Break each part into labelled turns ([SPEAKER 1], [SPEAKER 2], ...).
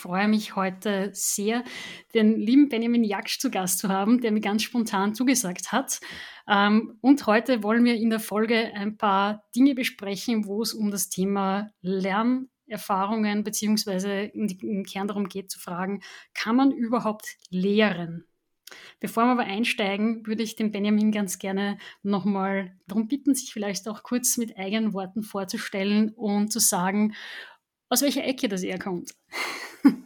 [SPEAKER 1] freue mich heute sehr, den lieben Benjamin Jaksch zu Gast zu haben, der mir ganz spontan zugesagt hat. Ähm, und heute wollen wir in der Folge ein paar Dinge besprechen, wo es um das Thema Lernerfahrungen beziehungsweise im Kern darum geht zu fragen, kann man überhaupt lehren? Bevor wir aber einsteigen, würde ich den Benjamin ganz gerne nochmal darum bitten, sich vielleicht auch kurz mit eigenen Worten vorzustellen und zu sagen, aus welcher Ecke das er kommt.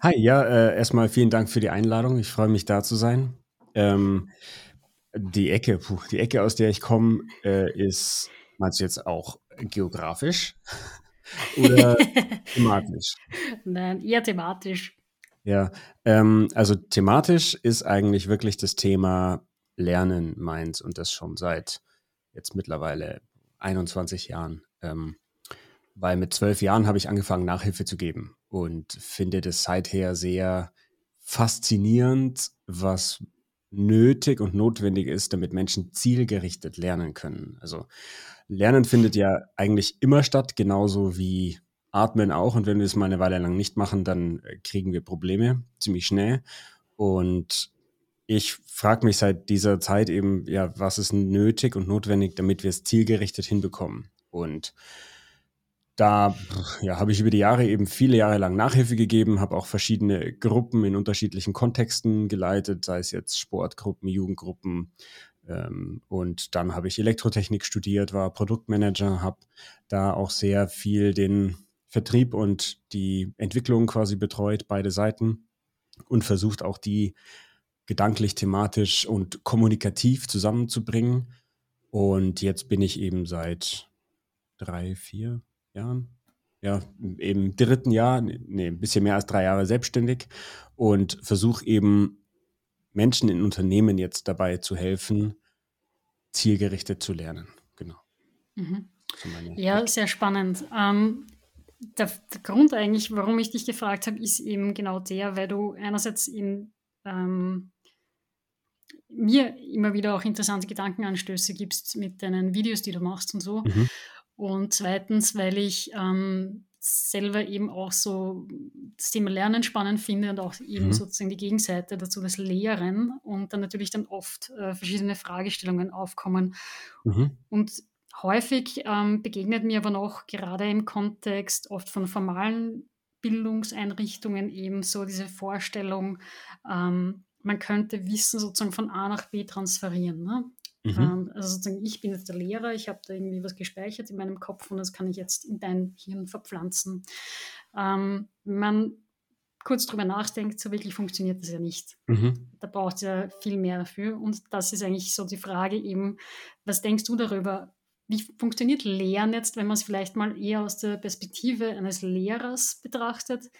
[SPEAKER 2] Hi, ja, äh, erstmal vielen Dank für die Einladung. Ich freue mich da zu sein. Ähm, die Ecke, puh, die Ecke, aus der ich komme, äh, ist, meinst du jetzt auch geografisch oder thematisch?
[SPEAKER 1] Nein, eher thematisch.
[SPEAKER 2] Ja, ähm, also thematisch ist eigentlich wirklich das Thema Lernen meins und das schon seit jetzt mittlerweile 21 Jahren. Ähm, weil mit zwölf Jahren habe ich angefangen, Nachhilfe zu geben und finde das seither sehr faszinierend, was nötig und notwendig ist, damit Menschen zielgerichtet lernen können. Also Lernen findet ja eigentlich immer statt, genauso wie Atmen auch. Und wenn wir es mal eine Weile lang nicht machen, dann äh, kriegen wir Probleme ziemlich schnell. Und ich frage mich seit dieser Zeit eben, ja, was ist nötig und notwendig, damit wir es zielgerichtet hinbekommen. Und da ja, habe ich über die Jahre eben viele Jahre lang Nachhilfe gegeben, habe auch verschiedene Gruppen in unterschiedlichen Kontexten geleitet, sei es jetzt Sportgruppen, Jugendgruppen. Ähm, und dann habe ich Elektrotechnik studiert, war Produktmanager, habe da auch sehr viel den Vertrieb und die Entwicklung quasi betreut, beide Seiten und versucht auch die gedanklich, thematisch und kommunikativ zusammenzubringen. Und jetzt bin ich eben seit drei, vier Jahren, ja, im dritten Jahr, nee, ein bisschen mehr als drei Jahre selbstständig und versuche eben Menschen in Unternehmen jetzt dabei zu helfen, zielgerichtet zu lernen. Genau.
[SPEAKER 1] Mhm. Ja, sehr spannend. Ähm, der, der, Grund eigentlich, warum ich dich gefragt habe, ist eben genau der, weil du einerseits in ähm, mir immer wieder auch interessante Gedankenanstöße gibst mit deinen Videos, die du machst und so. Mhm. Und zweitens, weil ich ähm, selber eben auch so das Thema Lernen spannend finde und auch eben mhm. sozusagen die Gegenseite dazu, das Lehren und dann natürlich dann oft äh, verschiedene Fragestellungen aufkommen. Mhm. Und Häufig ähm, begegnet mir aber noch gerade im Kontext oft von formalen Bildungseinrichtungen eben so diese Vorstellung, ähm, man könnte Wissen sozusagen von A nach B transferieren. Ne? Mhm. Ähm, also sozusagen, ich bin jetzt der Lehrer, ich habe da irgendwie was gespeichert in meinem Kopf und das kann ich jetzt in dein Hirn verpflanzen. Ähm, wenn man kurz drüber nachdenkt, so wirklich funktioniert das ja nicht. Mhm. Da braucht es ja viel mehr dafür. Und das ist eigentlich so die Frage eben, was denkst du darüber? Wie funktioniert Lehren jetzt, wenn man es vielleicht mal eher aus der Perspektive eines Lehrers betrachtet?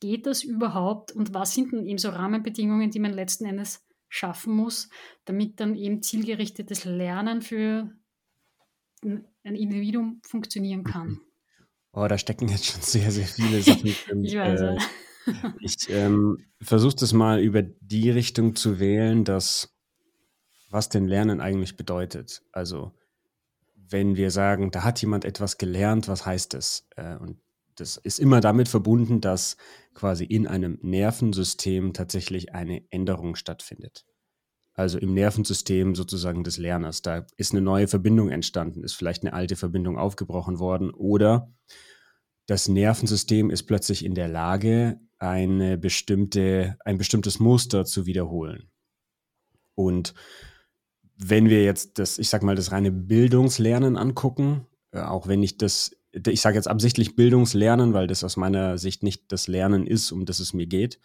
[SPEAKER 1] Geht das überhaupt und was sind denn eben so Rahmenbedingungen, die man letzten Endes schaffen muss, damit dann eben zielgerichtetes Lernen für ein Individuum funktionieren kann?
[SPEAKER 2] Oh, da stecken jetzt schon sehr, sehr viele Sachen drin. ich weiß, äh, Ich ähm, versuche das mal über die Richtung zu wählen, dass was denn Lernen eigentlich bedeutet. Also wenn wir sagen, da hat jemand etwas gelernt, was heißt das? Äh, und das ist immer damit verbunden, dass quasi in einem Nervensystem tatsächlich eine Änderung stattfindet. Also im Nervensystem sozusagen des Lerners. Da ist eine neue Verbindung entstanden, ist vielleicht eine alte Verbindung aufgebrochen worden oder das Nervensystem ist plötzlich in der Lage, eine bestimmte, ein bestimmtes Muster zu wiederholen. Und wenn wir jetzt das, ich sag mal, das reine Bildungslernen angucken, äh, auch wenn ich das, ich sage jetzt absichtlich Bildungslernen, weil das aus meiner Sicht nicht das Lernen ist, um das es mir geht,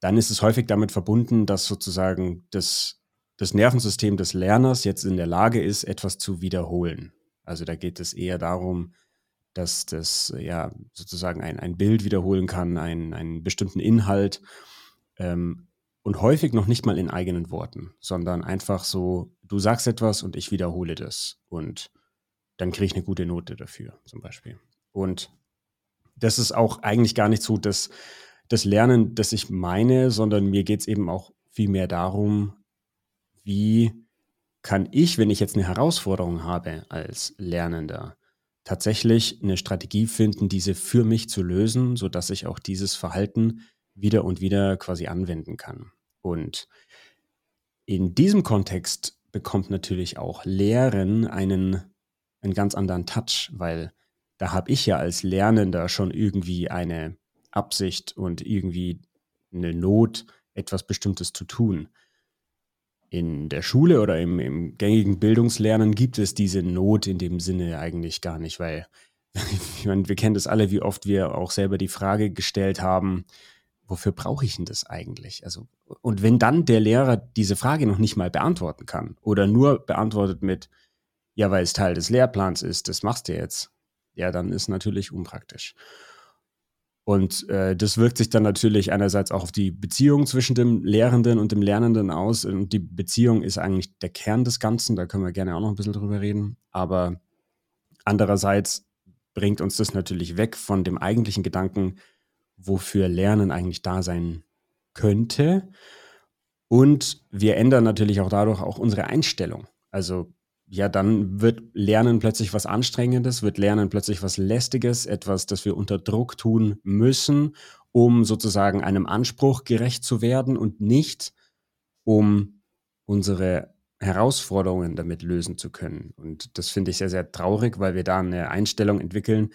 [SPEAKER 2] dann ist es häufig damit verbunden, dass sozusagen das, das Nervensystem des Lerners jetzt in der Lage ist, etwas zu wiederholen. Also da geht es eher darum, dass das ja sozusagen ein, ein Bild wiederholen kann, ein, einen bestimmten Inhalt. Ähm, und häufig noch nicht mal in eigenen Worten, sondern einfach so, du sagst etwas und ich wiederhole das und dann kriege ich eine gute Note dafür zum Beispiel. Und das ist auch eigentlich gar nicht so das, das Lernen, das ich meine, sondern mir geht es eben auch viel mehr darum, wie kann ich, wenn ich jetzt eine Herausforderung habe als Lernender, tatsächlich eine Strategie finden, diese für mich zu lösen, sodass ich auch dieses Verhalten wieder und wieder quasi anwenden kann. Und in diesem Kontext bekommt natürlich auch Lehren einen, einen ganz anderen Touch, weil da habe ich ja als Lernender schon irgendwie eine Absicht und irgendwie eine Not, etwas Bestimmtes zu tun. In der Schule oder im, im gängigen Bildungslernen gibt es diese Not in dem Sinne eigentlich gar nicht, weil ich meine, wir kennen das alle, wie oft wir auch selber die Frage gestellt haben, wofür brauche ich denn das eigentlich? Also, und wenn dann der Lehrer diese Frage noch nicht mal beantworten kann oder nur beantwortet mit, ja, weil es Teil des Lehrplans ist, das machst du jetzt, ja, dann ist natürlich unpraktisch. Und äh, das wirkt sich dann natürlich einerseits auch auf die Beziehung zwischen dem Lehrenden und dem Lernenden aus. Und die Beziehung ist eigentlich der Kern des Ganzen, da können wir gerne auch noch ein bisschen drüber reden. Aber andererseits bringt uns das natürlich weg von dem eigentlichen Gedanken, wofür Lernen eigentlich da sein könnte. Und wir ändern natürlich auch dadurch auch unsere Einstellung. Also ja, dann wird Lernen plötzlich was Anstrengendes, wird Lernen plötzlich was Lästiges, etwas, das wir unter Druck tun müssen, um sozusagen einem Anspruch gerecht zu werden und nicht, um unsere Herausforderungen damit lösen zu können. Und das finde ich sehr, sehr traurig, weil wir da eine Einstellung entwickeln,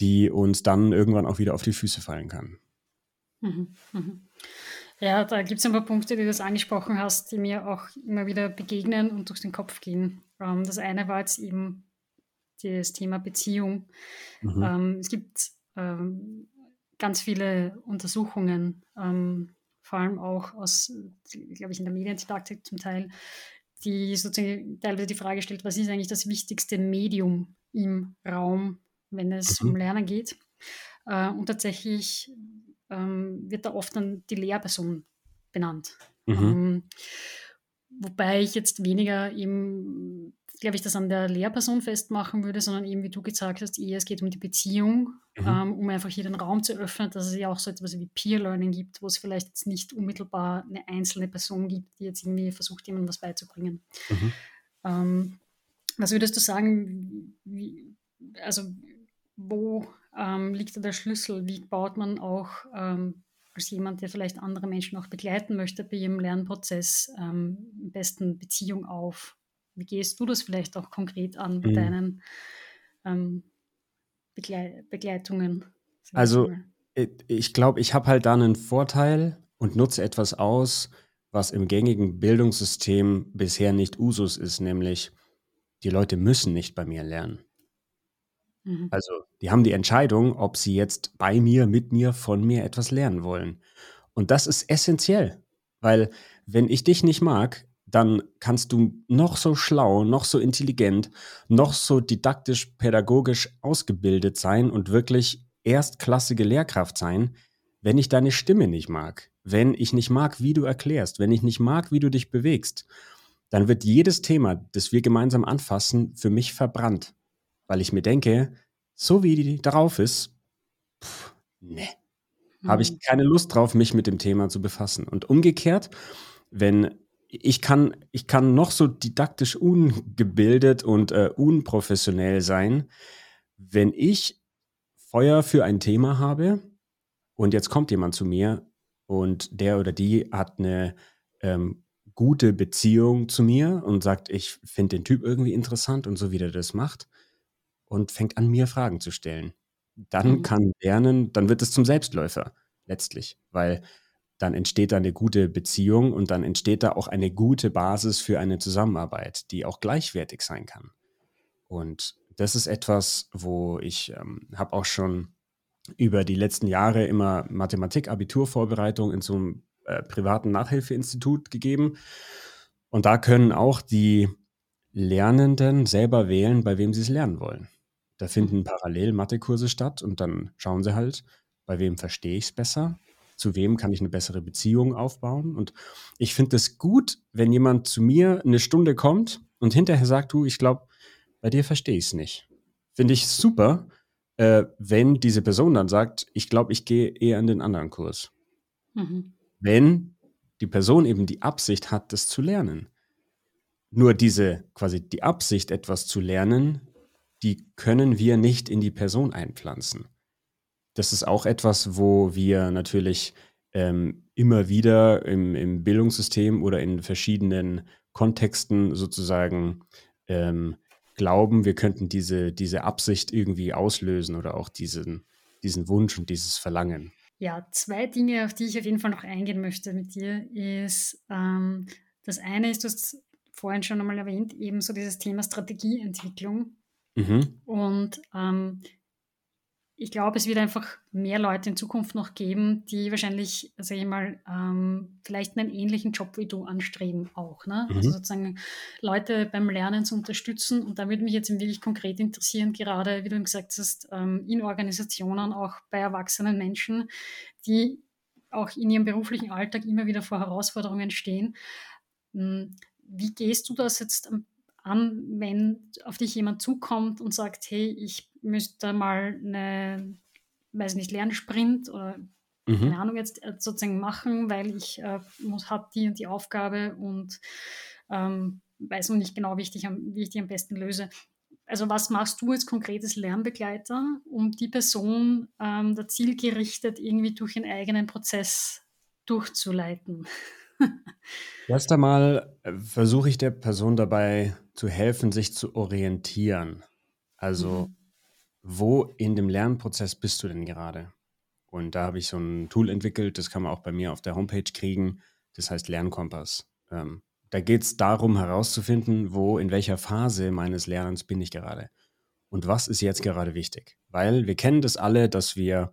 [SPEAKER 2] die uns dann irgendwann auch wieder auf die Füße fallen kann.
[SPEAKER 1] Mhm, mhm. Ja, da gibt es ein paar Punkte, die du das angesprochen hast, die mir auch immer wieder begegnen und durch den Kopf gehen. Ähm, das eine war jetzt eben das Thema Beziehung. Mhm. Ähm, es gibt ähm, ganz viele Untersuchungen, vor allem auch aus, glaube ich, in der Mediendidaktik zum Teil, die sozusagen teilweise die Frage stellt, was ist eigentlich das wichtigste Medium im Raum, wenn es mhm. um Lernen geht. Äh, und tatsächlich wird da oft dann die Lehrperson benannt. Mhm. Wobei ich jetzt weniger eben, glaube ich, das an der Lehrperson festmachen würde, sondern eben, wie du gesagt hast, eher es geht um die Beziehung, mhm. ähm, um einfach hier den Raum zu öffnen, dass es ja auch so etwas wie Peer Learning gibt, wo es vielleicht jetzt nicht unmittelbar eine einzelne Person gibt, die jetzt irgendwie versucht, jemandem was beizubringen. Mhm. Ähm, was würdest du sagen, wie, also wo ähm, liegt da der Schlüssel? Wie baut man auch ähm, als jemand, der vielleicht andere Menschen auch begleiten möchte bei ihrem Lernprozess, ähm, am besten Beziehung auf? Wie gehst du das vielleicht auch konkret an bei mhm. deinen ähm, Begle Begleitungen?
[SPEAKER 2] Also ich glaube, ich habe halt da einen Vorteil und nutze etwas aus, was im gängigen Bildungssystem bisher nicht Usus ist, nämlich die Leute müssen nicht bei mir lernen. Mhm. Also, die haben die Entscheidung, ob sie jetzt bei mir, mit mir, von mir etwas lernen wollen. Und das ist essentiell, weil wenn ich dich nicht mag, dann kannst du noch so schlau, noch so intelligent, noch so didaktisch, pädagogisch ausgebildet sein und wirklich erstklassige Lehrkraft sein, wenn ich deine Stimme nicht mag, wenn ich nicht mag, wie du erklärst, wenn ich nicht mag, wie du dich bewegst, dann wird jedes Thema, das wir gemeinsam anfassen, für mich verbrannt weil ich mir denke, so wie die darauf ist, pff, ne, mhm. habe ich hm. keine Lust drauf, mich mit dem Thema zu befassen. Und umgekehrt, wenn ich kann, ich kann noch so didaktisch ungebildet und äh, unprofessionell sein, wenn ich Feuer für ein Thema habe und jetzt kommt jemand zu mir und der oder die hat eine ähm, gute Beziehung zu mir und sagt, ich finde den Typ irgendwie interessant und so wie der das macht, und fängt an, mir Fragen zu stellen. Dann mhm. kann Lernen, dann wird es zum Selbstläufer letztlich, weil dann entsteht da eine gute Beziehung und dann entsteht da auch eine gute Basis für eine Zusammenarbeit, die auch gleichwertig sein kann. Und das ist etwas, wo ich ähm, habe auch schon über die letzten Jahre immer Mathematik-Abiturvorbereitung in so einem äh, privaten Nachhilfeinstitut gegeben. Und da können auch die Lernenden selber wählen, bei wem sie es lernen wollen. Da finden parallel Mathekurse statt und dann schauen sie halt, bei wem verstehe ich es besser, zu wem kann ich eine bessere Beziehung aufbauen. Und ich finde es gut, wenn jemand zu mir eine Stunde kommt und hinterher sagt, du, ich glaube, bei dir verstehe ich es nicht. Finde ich super, äh, wenn diese Person dann sagt, ich glaube, ich gehe eher in den anderen Kurs. Mhm. Wenn die Person eben die Absicht hat, das zu lernen. Nur diese, quasi die Absicht, etwas zu lernen, die können wir nicht in die Person einpflanzen. Das ist auch etwas, wo wir natürlich ähm, immer wieder im, im Bildungssystem oder in verschiedenen Kontexten sozusagen ähm, glauben, wir könnten diese, diese Absicht irgendwie auslösen oder auch diesen, diesen Wunsch und dieses Verlangen.
[SPEAKER 1] Ja, zwei Dinge, auf die ich auf jeden Fall noch eingehen möchte mit dir, ist ähm, das eine ist, du hast vorhin schon einmal erwähnt, eben so dieses Thema Strategieentwicklung. Mhm. Und ähm, ich glaube, es wird einfach mehr Leute in Zukunft noch geben, die wahrscheinlich, sage ich mal, ähm, vielleicht einen ähnlichen Job wie du anstreben auch. Ne? Also mhm. Also sozusagen Leute beim Lernen zu unterstützen. Und da würde mich jetzt wirklich konkret interessieren, gerade wie du gesagt hast, ähm, in Organisationen, auch bei erwachsenen Menschen, die auch in ihrem beruflichen Alltag immer wieder vor Herausforderungen stehen. Hm, wie gehst du das jetzt an, wenn auf dich jemand zukommt und sagt, hey, ich müsste mal eine, weiß nicht, Lernsprint oder mhm. keine Ahnung jetzt äh, sozusagen machen, weil ich äh, muss, habe die und die Aufgabe und ähm, weiß noch nicht genau, wie ich, dich am, wie ich die am besten löse. Also was machst du als konkretes Lernbegleiter, um die Person ähm, da zielgerichtet irgendwie durch ihren eigenen Prozess durchzuleiten?
[SPEAKER 2] Erst einmal äh, versuche ich der Person dabei zu helfen, sich zu orientieren. Also, mhm. wo in dem Lernprozess bist du denn gerade? Und da habe ich so ein Tool entwickelt, das kann man auch bei mir auf der Homepage kriegen. Das heißt Lernkompass. Ähm, da geht es darum herauszufinden, wo, in welcher Phase meines Lernens bin ich gerade. Und was ist jetzt gerade wichtig? Weil wir kennen das alle, dass wir,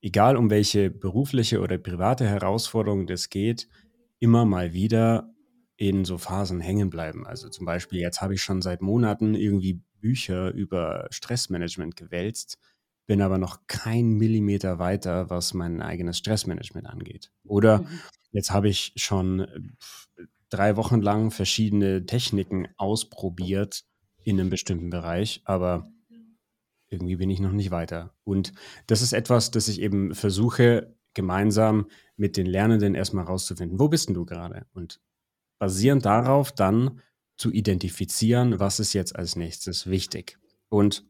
[SPEAKER 2] egal um welche berufliche oder private Herausforderung das geht, immer mal wieder in so Phasen hängen bleiben. Also zum Beispiel, jetzt habe ich schon seit Monaten irgendwie Bücher über Stressmanagement gewälzt, bin aber noch kein Millimeter weiter, was mein eigenes Stressmanagement angeht. Oder mhm. jetzt habe ich schon äh, drei Wochen lang verschiedene Techniken ausprobiert in einem bestimmten Bereich, aber irgendwie bin ich noch nicht weiter. Und das ist etwas, das ich eben versuche, gemeinsam mit den Lernenden erstmal rauszufinden, wo bist denn du gerade? Und basierend darauf dann zu identifizieren, was ist jetzt als nächstes wichtig. Und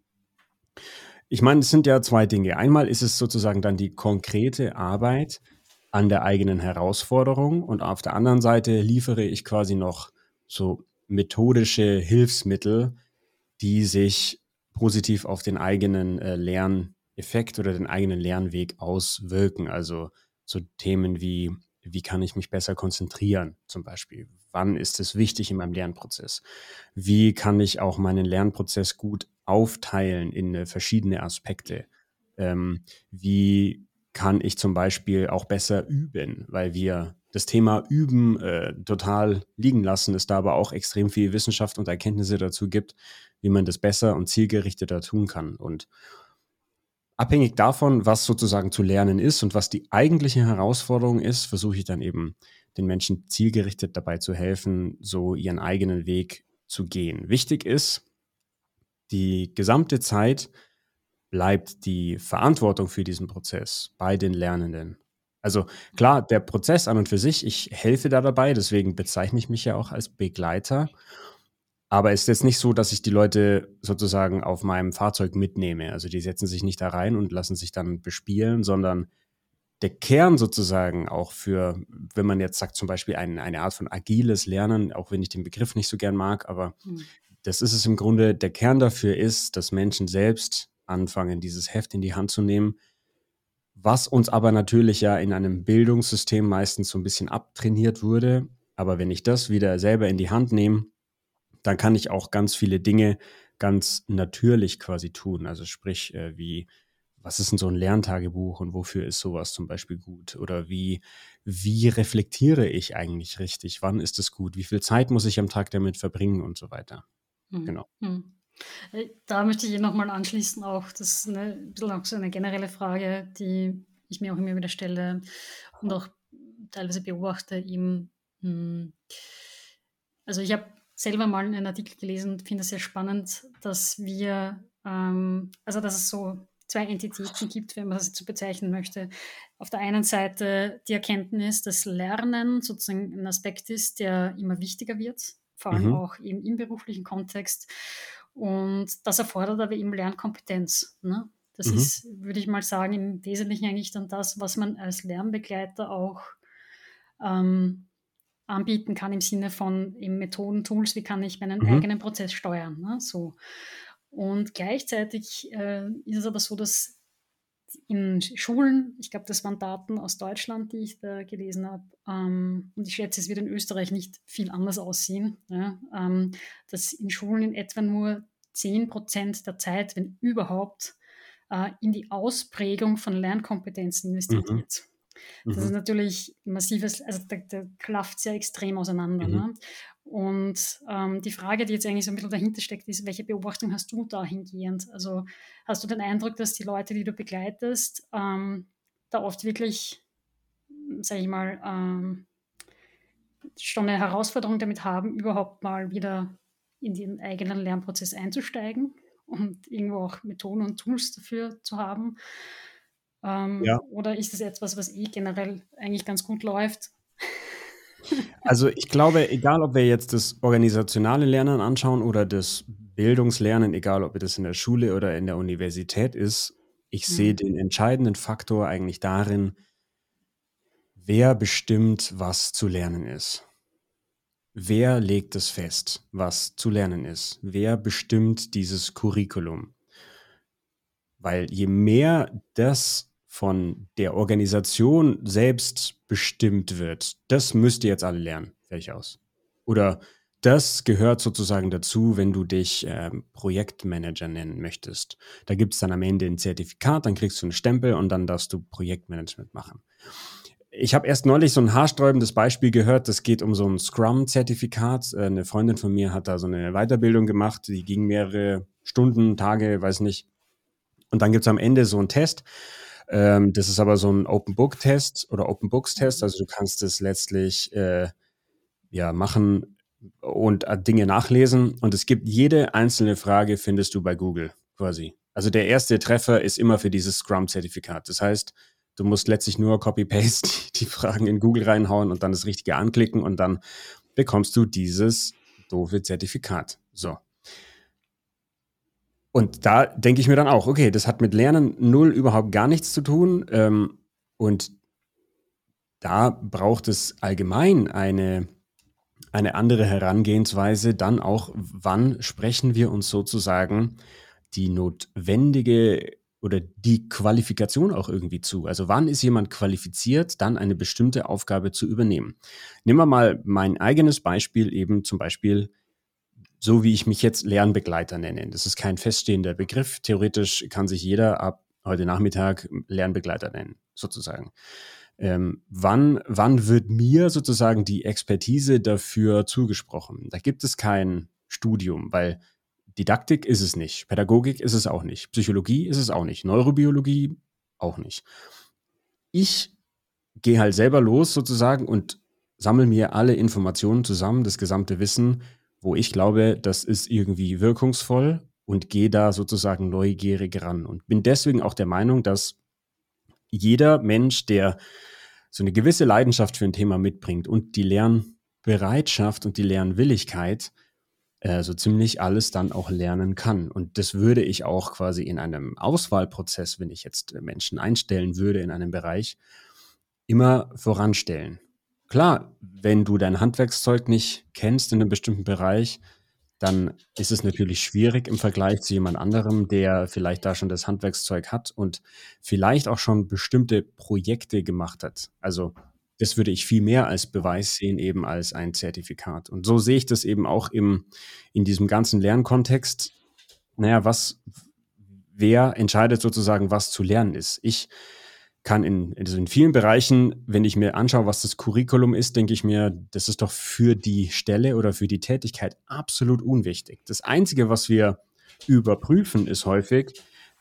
[SPEAKER 2] ich meine, es sind ja zwei Dinge. Einmal ist es sozusagen dann die konkrete Arbeit an der eigenen Herausforderung und auf der anderen Seite liefere ich quasi noch so methodische Hilfsmittel, die sich positiv auf den eigenen äh, Lerneffekt oder den eigenen Lernweg auswirken. Also so Themen wie, wie kann ich mich besser konzentrieren zum Beispiel? Wann ist es wichtig in meinem Lernprozess? Wie kann ich auch meinen Lernprozess gut aufteilen in äh, verschiedene Aspekte? Ähm, wie kann ich zum Beispiel auch besser üben, weil wir das Thema Üben äh, total liegen lassen, es da aber auch extrem viel Wissenschaft und Erkenntnisse dazu gibt, wie man das besser und zielgerichteter tun kann. Und abhängig davon, was sozusagen zu lernen ist und was die eigentliche Herausforderung ist, versuche ich dann eben den Menschen zielgerichtet dabei zu helfen, so ihren eigenen Weg zu gehen. Wichtig ist, die gesamte Zeit bleibt die Verantwortung für diesen Prozess bei den Lernenden. Also klar, der Prozess an und für sich, ich helfe da dabei, deswegen bezeichne ich mich ja auch als Begleiter. Aber es ist jetzt nicht so, dass ich die Leute sozusagen auf meinem Fahrzeug mitnehme. Also die setzen sich nicht da rein und lassen sich dann bespielen, sondern der Kern sozusagen auch für, wenn man jetzt sagt, zum Beispiel ein, eine Art von agiles Lernen, auch wenn ich den Begriff nicht so gern mag, aber mhm. das ist es im Grunde, der Kern dafür ist, dass Menschen selbst anfangen, dieses Heft in die Hand zu nehmen, was uns aber natürlich ja in einem Bildungssystem meistens so ein bisschen abtrainiert wurde. Aber wenn ich das wieder selber in die Hand nehme, dann kann ich auch ganz viele Dinge ganz natürlich quasi tun. Also sprich, äh, wie, was ist denn so ein Lerntagebuch und wofür ist sowas zum Beispiel gut? Oder wie, wie reflektiere ich eigentlich richtig? Wann ist es gut? Wie viel Zeit muss ich am Tag damit verbringen und so weiter? Mhm. Genau. Mhm.
[SPEAKER 1] Äh, da möchte ich nochmal anschließen, auch das ist eine, ein bisschen auch so eine generelle Frage, die ich mir auch immer wieder stelle und auch teilweise beobachte, eben, hm, also ich habe selber mal einen Artikel gelesen und finde es sehr spannend, dass wir, ähm, also dass es so zwei Entitäten gibt, wenn man das so bezeichnen möchte. Auf der einen Seite die Erkenntnis, dass Lernen sozusagen ein Aspekt ist, der immer wichtiger wird, vor allem mhm. auch eben im beruflichen Kontext. Und das erfordert aber eben Lernkompetenz. Ne? Das mhm. ist, würde ich mal sagen, im Wesentlichen eigentlich dann das, was man als Lernbegleiter auch ähm, anbieten kann im Sinne von eben Methoden, Tools, wie kann ich meinen mhm. eigenen Prozess steuern. Ne? So. Und gleichzeitig äh, ist es aber so, dass in Schulen, ich glaube, das waren Daten aus Deutschland, die ich da gelesen habe, ähm, und ich schätze, es wird in Österreich nicht viel anders aussehen, ja, ähm, dass in Schulen in etwa nur 10 Prozent der Zeit, wenn überhaupt, äh, in die Ausprägung von Lernkompetenzen investiert mhm. Das mhm. ist natürlich massives, also da, da klafft sehr extrem auseinander. Mhm. Ne? Und ähm, die Frage, die jetzt eigentlich so ein bisschen dahinter steckt, ist, welche Beobachtung hast du dahingehend? Also hast du den Eindruck, dass die Leute, die du begleitest, ähm, da oft wirklich, sage ich mal, ähm, schon eine Herausforderung damit haben, überhaupt mal wieder in den eigenen Lernprozess einzusteigen und irgendwo auch Methoden und Tools dafür zu haben? Ähm, ja. Oder ist das etwas, was eh generell eigentlich ganz gut läuft?
[SPEAKER 2] Also ich glaube, egal ob wir jetzt das organisationale Lernen anschauen oder das Bildungslernen, egal ob das in der Schule oder in der Universität ist, ich mhm. sehe den entscheidenden Faktor eigentlich darin, wer bestimmt, was zu lernen ist. Wer legt es fest, was zu lernen ist? Wer bestimmt dieses Curriculum? Weil je mehr das von der Organisation selbst bestimmt wird, das müsst ihr jetzt alle lernen. Fertig aus. Oder das gehört sozusagen dazu, wenn du dich ähm, Projektmanager nennen möchtest. Da gibt es dann am Ende ein Zertifikat, dann kriegst du einen Stempel und dann darfst du Projektmanagement machen. Ich habe erst neulich so ein haarsträubendes Beispiel gehört, das geht um so ein Scrum-Zertifikat. Äh, eine Freundin von mir hat da so eine Weiterbildung gemacht, die ging mehrere Stunden, Tage, weiß nicht. Und dann gibt es am Ende so einen Test ähm, das ist aber so ein Open Book Test oder Open Books Test. Mhm. Also du kannst es letztlich äh, ja machen und äh, Dinge nachlesen. Und es gibt jede einzelne Frage findest du bei Google quasi. Also der erste Treffer ist immer für dieses Scrum-Zertifikat. Das heißt, du musst letztlich nur Copy-Paste die Fragen in Google reinhauen und dann das Richtige anklicken und dann bekommst du dieses doofe Zertifikat. So. Und da denke ich mir dann auch, okay, das hat mit Lernen null überhaupt gar nichts zu tun. Ähm, und da braucht es allgemein eine, eine andere Herangehensweise. Dann auch, wann sprechen wir uns sozusagen die notwendige oder die Qualifikation auch irgendwie zu. Also wann ist jemand qualifiziert, dann eine bestimmte Aufgabe zu übernehmen. Nehmen wir mal mein eigenes Beispiel, eben zum Beispiel so wie ich mich jetzt Lernbegleiter nenne. Das ist kein feststehender Begriff. Theoretisch kann sich jeder ab heute Nachmittag Lernbegleiter nennen, sozusagen. Ähm, wann, wann wird mir sozusagen die Expertise dafür zugesprochen? Da gibt es kein Studium, weil Didaktik ist es nicht, Pädagogik ist es auch nicht, Psychologie ist es auch nicht, Neurobiologie auch nicht. Ich gehe halt selber los sozusagen und sammle mir alle Informationen zusammen, das gesamte Wissen wo ich glaube, das ist irgendwie wirkungsvoll und gehe da sozusagen neugierig ran und bin deswegen auch der Meinung, dass jeder Mensch, der so eine gewisse Leidenschaft für ein Thema mitbringt und die Lernbereitschaft und die Lernwilligkeit, äh, so ziemlich alles dann auch lernen kann. Und das würde ich auch quasi in einem Auswahlprozess, wenn ich jetzt Menschen einstellen würde in einem Bereich, immer voranstellen. Klar, wenn du dein Handwerkszeug nicht kennst in einem bestimmten Bereich, dann ist es natürlich schwierig im Vergleich zu jemand anderem, der vielleicht da schon das Handwerkszeug hat und vielleicht auch schon bestimmte Projekte gemacht hat. Also das würde ich viel mehr als Beweis sehen, eben als ein Zertifikat. Und so sehe ich das eben auch im, in diesem ganzen Lernkontext. Naja, was, wer entscheidet sozusagen, was zu lernen ist? Ich kann in, also in vielen Bereichen, wenn ich mir anschaue, was das Curriculum ist, denke ich mir, das ist doch für die Stelle oder für die Tätigkeit absolut unwichtig. Das Einzige, was wir überprüfen, ist häufig,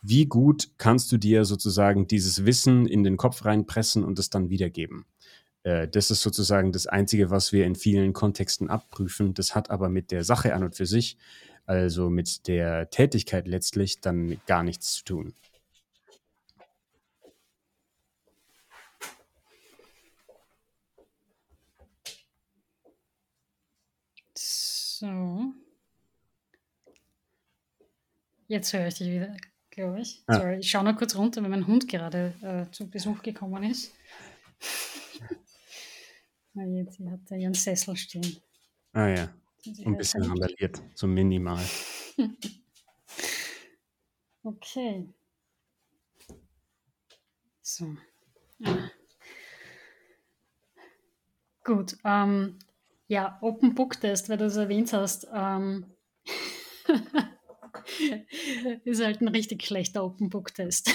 [SPEAKER 2] wie gut kannst du dir sozusagen dieses Wissen in den Kopf reinpressen und es dann wiedergeben. Äh, das ist sozusagen das Einzige, was wir in vielen Kontexten abprüfen. Das hat aber mit der Sache an und für sich, also mit der Tätigkeit letztlich, dann gar nichts zu tun.
[SPEAKER 1] So. Jetzt höre ich dich wieder, glaube ich. Ah. Sorry, ich schaue noch kurz runter, weil mein Hund gerade äh, zu Besuch gekommen ist. Ah, jetzt hat er ihren Sessel stehen.
[SPEAKER 2] Ah ja, ein bisschen randaliert, so minimal.
[SPEAKER 1] okay. So. Ja. Gut. Ähm, ja, Open Book Test, weil du es erwähnt hast. Ähm, ist halt ein richtig schlechter Open Book Test.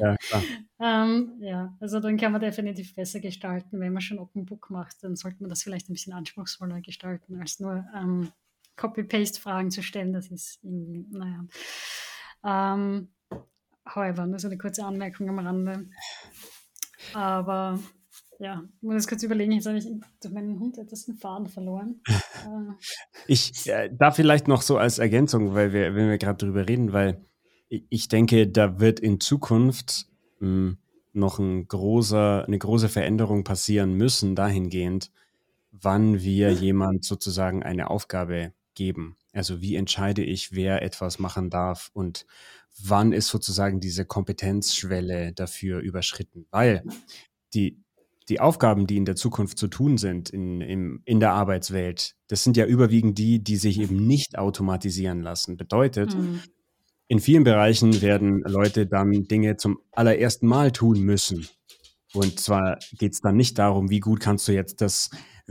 [SPEAKER 1] ja, klar. ähm, ja, also dann kann man definitiv besser gestalten. Wenn man schon Open Book macht, dann sollte man das vielleicht ein bisschen anspruchsvoller gestalten, als nur ähm, Copy-Paste-Fragen zu stellen. Das ist irgendwie, naja. Ähm, however, nur so eine kurze Anmerkung am Rande. Aber ja, ich muss jetzt kurz überlegen, jetzt habe ich durch meinen Hund etwas den Faden verloren.
[SPEAKER 2] Äh. ich äh, da vielleicht noch so als Ergänzung, weil wir, wenn wir gerade drüber reden, weil ich denke, da wird in Zukunft mh, hm, noch ein großer, eine große Veränderung passieren müssen, dahingehend, wann wir jemand sozusagen eine Aufgabe geben. Also wie entscheide ich, wer etwas machen darf und wann ist sozusagen diese Kompetenzschwelle dafür überschritten? Weil die, die Aufgaben, die in der Zukunft zu tun sind in, in, in der Arbeitswelt, das sind ja überwiegend die, die sich eben nicht automatisieren lassen. Bedeutet, mhm. in vielen Bereichen werden Leute dann Dinge zum allerersten Mal tun müssen. Und zwar geht es dann nicht darum, wie gut kannst du jetzt das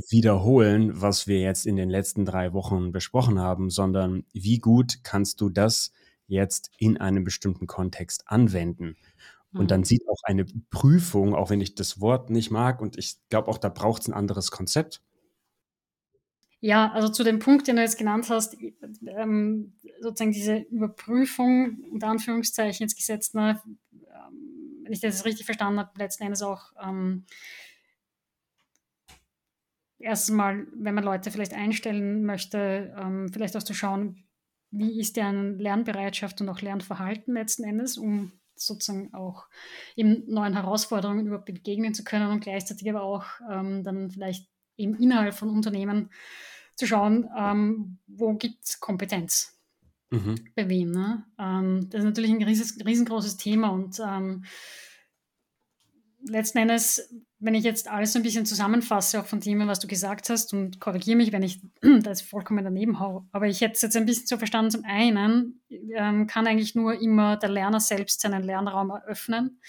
[SPEAKER 2] wiederholen, was wir jetzt in den letzten drei Wochen besprochen haben, sondern wie gut kannst du das jetzt in einem bestimmten Kontext anwenden. Und dann mhm. sieht auch eine Prüfung, auch wenn ich das Wort nicht mag, und ich glaube auch, da braucht es ein anderes Konzept.
[SPEAKER 1] Ja, also zu dem Punkt, den du jetzt genannt hast, ähm, sozusagen diese Überprüfung, unter Anführungszeichen jetzt gesetzt, ne, ähm, wenn ich das richtig verstanden habe, letzten Endes auch ähm, erstens mal, wenn man Leute vielleicht einstellen möchte, ähm, vielleicht auch zu schauen, wie ist deren Lernbereitschaft und auch Lernverhalten letzten Endes, um sozusagen auch eben neuen Herausforderungen überhaupt begegnen zu können und gleichzeitig aber auch ähm, dann vielleicht eben innerhalb von Unternehmen zu schauen, ähm, wo gibt es Kompetenz mhm. bei wem. Ne? Ähm, das ist natürlich ein riesengroßes Thema und ähm, letzten Endes, wenn ich jetzt alles so ein bisschen zusammenfasse, auch von dem, was du gesagt hast, und korrigiere mich, wenn ich da jetzt vollkommen daneben hau, aber ich hätte es jetzt ein bisschen so verstanden, zum einen ähm, kann eigentlich nur immer der Lerner selbst seinen Lernraum eröffnen,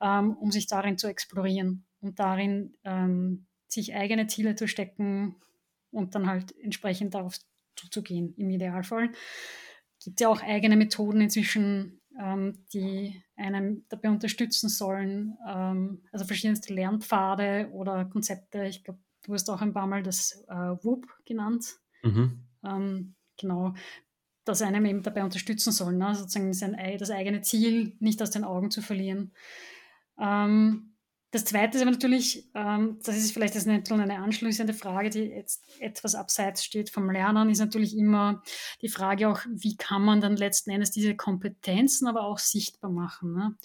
[SPEAKER 1] ähm, um sich darin zu explorieren und darin ähm, sich eigene Ziele zu stecken und dann halt entsprechend darauf zuzugehen, im Idealfall. Gibt ja auch eigene Methoden inzwischen, die einen dabei unterstützen sollen. Ähm, also verschiedenste Lernpfade oder Konzepte. Ich glaube, du hast auch ein paar Mal das äh, WUP genannt. Mhm. Ähm, genau, das einem eben dabei unterstützen soll, ne? sozusagen sein, das eigene Ziel nicht aus den Augen zu verlieren. Ähm, das Zweite ist aber natürlich, ähm, das ist vielleicht das eine, eine anschließende Frage, die jetzt etwas abseits steht vom Lernen, ist natürlich immer die Frage auch, wie kann man dann letzten Endes diese Kompetenzen aber auch sichtbar machen. Ne?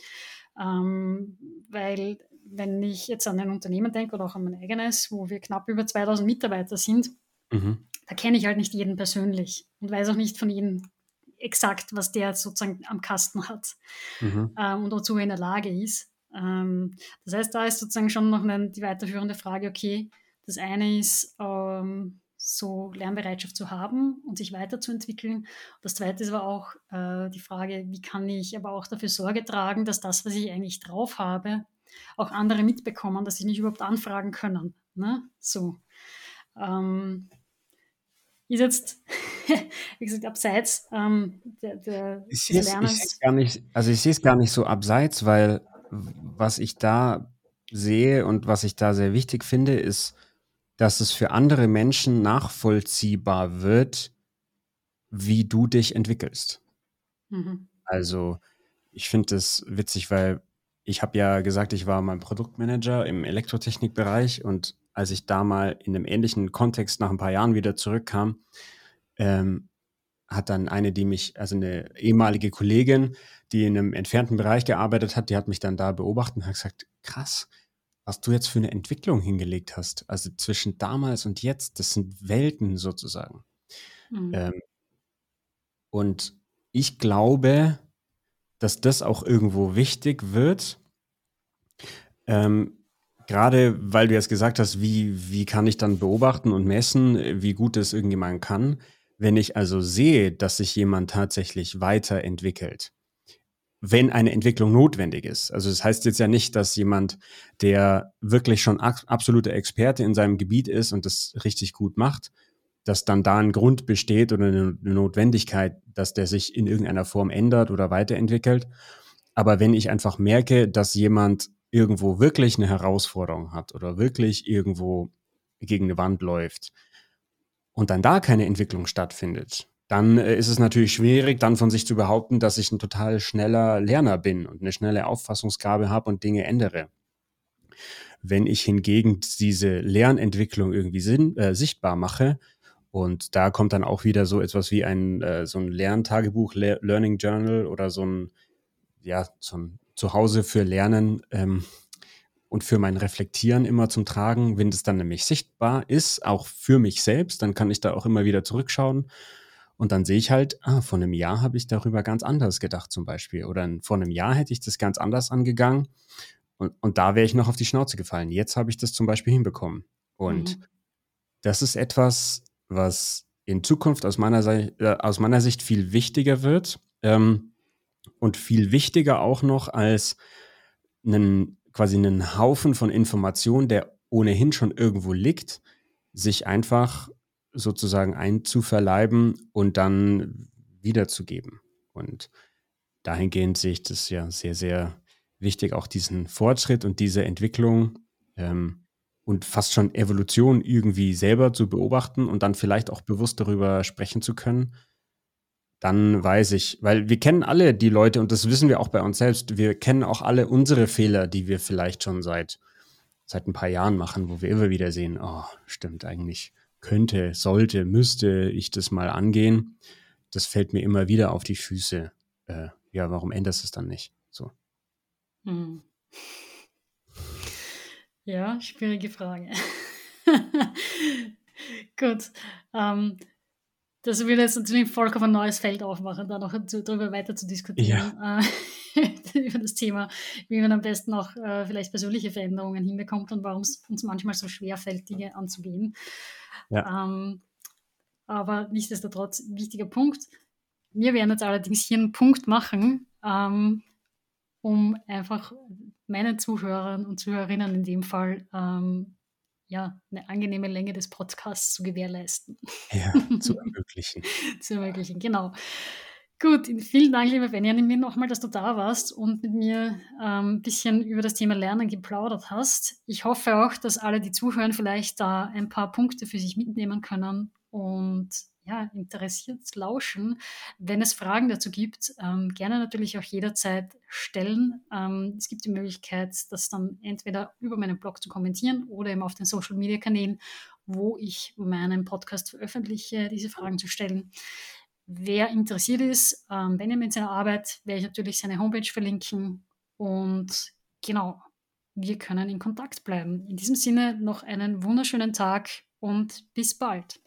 [SPEAKER 1] Ähm, weil wenn ich jetzt an ein Unternehmen denke oder auch an mein eigenes, wo wir knapp über 2000 Mitarbeiter sind, mhm. da kenne ich halt nicht jeden persönlich und weiß auch nicht von jedem exakt, was der sozusagen am Kasten hat mhm. ähm, und wozu er in der Lage ist. Ähm, das heißt, da ist sozusagen schon noch eine, die weiterführende Frage, okay, das eine ist, ähm, so Lernbereitschaft zu haben und sich weiterzuentwickeln. Das zweite ist aber auch äh, die Frage, wie kann ich aber auch dafür Sorge tragen, dass das, was ich eigentlich drauf habe, auch andere mitbekommen, dass sie mich überhaupt anfragen können. Ne? So. Ähm, ist jetzt, wie gesagt, abseits ähm, der, der,
[SPEAKER 2] ich des Lernens. Ich gar nicht, also ich sehe es gar nicht so abseits, weil was ich da sehe und was ich da sehr wichtig finde, ist, dass es für andere Menschen nachvollziehbar wird, wie du dich entwickelst. Mhm. Also ich finde es witzig, weil ich habe ja gesagt, ich war mal Produktmanager im Elektrotechnikbereich und als ich da mal in einem ähnlichen Kontext nach ein paar Jahren wieder zurückkam, ähm, hat dann eine, die mich, also eine ehemalige Kollegin, die in einem entfernten Bereich gearbeitet hat, die hat mich dann da beobachtet und hat gesagt, krass, was du jetzt für eine Entwicklung hingelegt hast. Also zwischen damals und jetzt, das sind Welten sozusagen. Mhm. Ähm, und ich glaube, dass das auch irgendwo wichtig wird. Ähm, Gerade weil du jetzt gesagt hast, wie, wie kann ich dann beobachten und messen, wie gut es irgendjemand kann. Wenn ich also sehe, dass sich jemand tatsächlich weiterentwickelt, wenn eine Entwicklung notwendig ist. Also das heißt jetzt ja nicht, dass jemand, der wirklich schon absoluter Experte in seinem Gebiet ist und das richtig gut macht, dass dann da ein Grund besteht oder eine Notwendigkeit, dass der sich in irgendeiner Form ändert oder weiterentwickelt. Aber wenn ich einfach merke, dass jemand irgendwo wirklich eine Herausforderung hat oder wirklich irgendwo gegen eine Wand läuft und dann da keine Entwicklung stattfindet, dann äh, ist es natürlich schwierig, dann von sich zu behaupten, dass ich ein total schneller Lerner bin und eine schnelle Auffassungsgabe habe und Dinge ändere. Wenn ich hingegen diese Lernentwicklung irgendwie sinn, äh, sichtbar mache, und da kommt dann auch wieder so etwas wie ein, äh, so ein Lerntagebuch, Le Learning Journal oder so ein, ja, so ein Zuhause für Lernen ähm, und für mein Reflektieren immer zum Tragen. Wenn das dann nämlich sichtbar ist, auch für mich selbst, dann kann ich da auch immer wieder zurückschauen. Und dann sehe ich halt, ah, vor einem Jahr habe ich darüber ganz anders gedacht zum Beispiel. Oder vor einem Jahr hätte ich das ganz anders angegangen. Und, und da wäre ich noch auf die Schnauze gefallen. Jetzt habe ich das zum Beispiel hinbekommen. Und mhm. das ist etwas, was in Zukunft aus meiner, äh, aus meiner Sicht viel wichtiger wird. Ähm, und viel wichtiger auch noch als einen, quasi einen Haufen von Informationen, der ohnehin schon irgendwo liegt, sich einfach sozusagen einzuverleiben und dann wiederzugeben. Und dahingehend sehe ich das ja sehr, sehr wichtig, auch diesen Fortschritt und diese Entwicklung ähm, und fast schon Evolution irgendwie selber zu beobachten und dann vielleicht auch bewusst darüber sprechen zu können dann weiß ich, weil wir kennen alle die Leute und das wissen wir auch bei uns selbst. Wir kennen auch alle unsere Fehler, die wir vielleicht schon seit, seit ein paar Jahren machen, wo wir immer wieder sehen, oh, stimmt eigentlich, könnte, sollte, müsste ich das mal angehen. Das fällt mir immer wieder auf die Füße. Äh, ja, warum änderst du es dann nicht? So. Hm.
[SPEAKER 1] Ja, schwierige Frage. Gut. Ähm, das will jetzt natürlich vollkommen ein neues Feld aufmachen, da noch darüber weiter zu diskutieren, ja. äh, über das Thema, wie man am besten auch äh, vielleicht persönliche Veränderungen hinbekommt und warum es uns manchmal so schwer fällt, Dinge anzugehen. Ja. Ähm, aber nichtsdestotrotz, wichtiger Punkt. Wir werden jetzt allerdings hier einen Punkt machen, ähm, um einfach meinen Zuhörern und Zuhörerinnen in dem Fall ähm, ja, eine angenehme Länge des Podcasts zu gewährleisten.
[SPEAKER 2] Ja, zu ermöglichen.
[SPEAKER 1] zu ermöglichen, genau. Gut, vielen Dank, lieber Benjamin, nochmal, dass du da warst und mit mir ein ähm, bisschen über das Thema Lernen geplaudert hast. Ich hoffe auch, dass alle, die zuhören, vielleicht da ein paar Punkte für sich mitnehmen können und ja, interessiert lauschen. Wenn es Fragen dazu gibt, ähm, gerne natürlich auch jederzeit stellen. Ähm, es gibt die Möglichkeit, das dann entweder über meinen Blog zu kommentieren oder eben auf den Social Media Kanälen, wo ich meinen Podcast veröffentliche, diese Fragen zu stellen. Wer interessiert ist, ähm, Benjamin seiner Arbeit, werde ich natürlich seine Homepage verlinken. Und genau, wir können in Kontakt bleiben. In diesem Sinne noch einen wunderschönen Tag und bis bald.